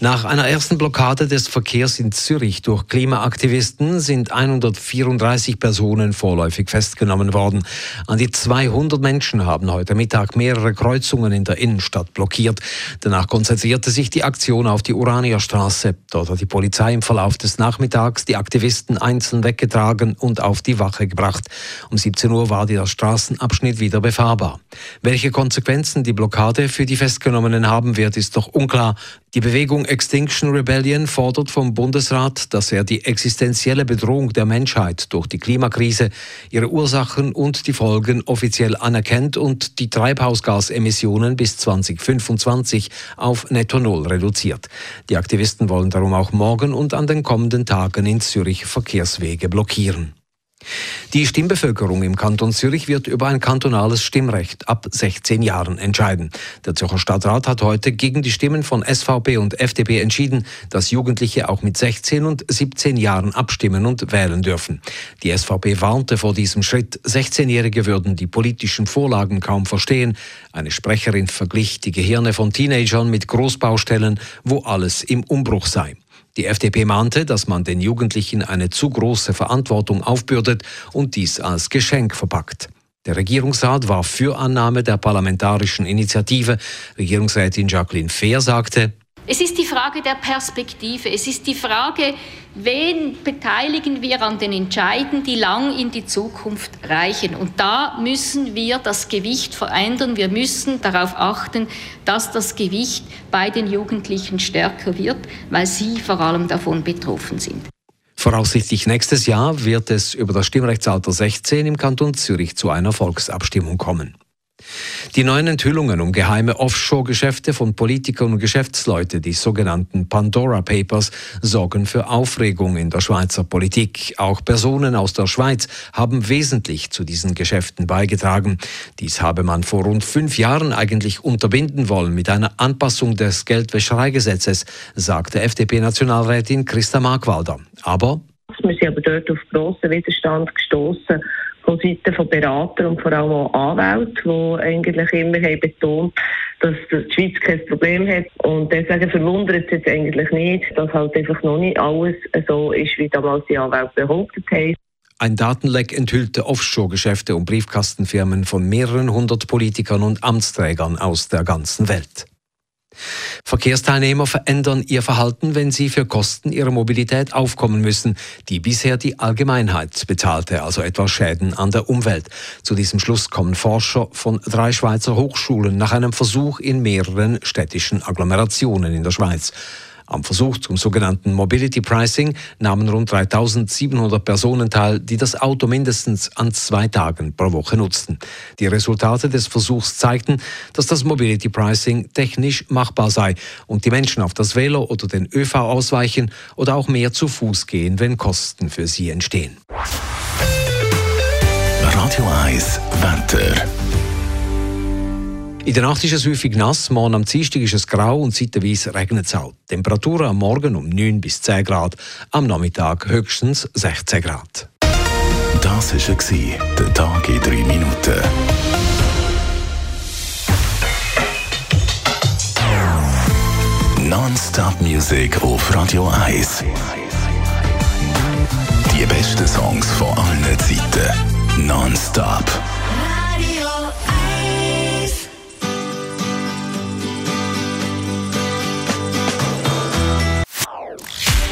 Nach einer ersten Blockade des Verkehrs in Zürich durch Klimaaktivisten sind 134 Personen vorläufig festgenommen worden. An die 200 Menschen haben heute Mittag mehrere Kreuzungen in der Innenstadt blockiert. Danach konzentrierte sich die Aktion auf die Uranierstraße. Dort hat die Polizei im Verlauf des Nachmittags die Aktivisten einzeln weggetragen und auf die Wache gebracht. Um 17 Uhr war der Straßenabschnitt wieder befahrbar. Welche Konsequenzen die Blockade für die Festgenommenen haben wird, ist noch unklar. Die Bewegung Extinction Rebellion fordert vom Bundesrat, dass er die existenzielle Bedrohung der Menschheit durch die Klimakrise, ihre Ursachen und die Folgen offiziell anerkennt und die Treibhausgasemissionen bis 2025 auf Netto Null reduziert. Die Aktivisten wollen darum auch morgen und an den kommenden Tagen in Zürich Verkehrswege blockieren. Die Stimmbevölkerung im Kanton Zürich wird über ein kantonales Stimmrecht ab 16 Jahren entscheiden. Der Zürcher Stadtrat hat heute gegen die Stimmen von SVP und FDP entschieden, dass Jugendliche auch mit 16 und 17 Jahren abstimmen und wählen dürfen. Die SVP warnte vor diesem Schritt. 16-Jährige würden die politischen Vorlagen kaum verstehen. Eine Sprecherin verglich die Gehirne von Teenagern mit Großbaustellen, wo alles im Umbruch sei. Die FDP mahnte, dass man den Jugendlichen eine zu große Verantwortung aufbürdet und dies als Geschenk verpackt. Der Regierungsrat war für Annahme der parlamentarischen Initiative. Regierungsrätin Jacqueline Fehr sagte, es ist die Frage der Perspektive. Es ist die Frage, wen beteiligen wir an den Entscheiden, die lang in die Zukunft reichen. Und da müssen wir das Gewicht verändern. Wir müssen darauf achten, dass das Gewicht bei den Jugendlichen stärker wird, weil sie vor allem davon betroffen sind. Voraussichtlich nächstes Jahr wird es über das Stimmrechtsalter 16 im Kanton Zürich zu einer Volksabstimmung kommen. Die neuen Enthüllungen um geheime Offshore-Geschäfte von Politikern und Geschäftsleuten, die sogenannten Pandora Papers, sorgen für Aufregung in der Schweizer Politik. Auch Personen aus der Schweiz haben wesentlich zu diesen Geschäften beigetragen. Dies habe man vor rund fünf Jahren eigentlich unterbinden wollen mit einer Anpassung des Geldwäschereigesetzes, sagte FDP-Nationalrätin Christa Markwalder. Aber wir sind aber dort auf grossen Widerstand gestoßen von Seiten von Beratern und vor allem auch Anwälten, die eigentlich immer haben betont dass die Schweiz kein Problem hat. Und deswegen verwundert es jetzt eigentlich nicht, dass halt einfach noch nicht alles so ist, wie damals die Anwälte behauptet haben. Ein Datenleck enthüllte Offshore-Geschäfte und Briefkastenfirmen von mehreren hundert Politikern und Amtsträgern aus der ganzen Welt. Verkehrsteilnehmer verändern ihr Verhalten, wenn sie für Kosten ihrer Mobilität aufkommen müssen, die bisher die Allgemeinheit bezahlte, also etwa Schäden an der Umwelt. Zu diesem Schluss kommen Forscher von drei Schweizer Hochschulen nach einem Versuch in mehreren städtischen Agglomerationen in der Schweiz. Am Versuch zum sogenannten Mobility Pricing nahmen rund 3700 Personen teil, die das Auto mindestens an zwei Tagen pro Woche nutzten. Die Resultate des Versuchs zeigten, dass das Mobility Pricing technisch machbar sei und die Menschen auf das Velo oder den ÖV ausweichen oder auch mehr zu Fuß gehen, wenn Kosten für sie entstehen. Radio 1 Wetter. In der Nacht ist es häufig nass, morgen am Dienstag ist es grau und zeitweise regnet es auch. Temperaturen am Morgen um 9 bis 10 Grad, am Nachmittag höchstens 16 Grad. Das war der Tag in 3 Minuten. Non-Stop Music auf Radio 1. Die besten Songs von allen Zeiten. Non-Stop.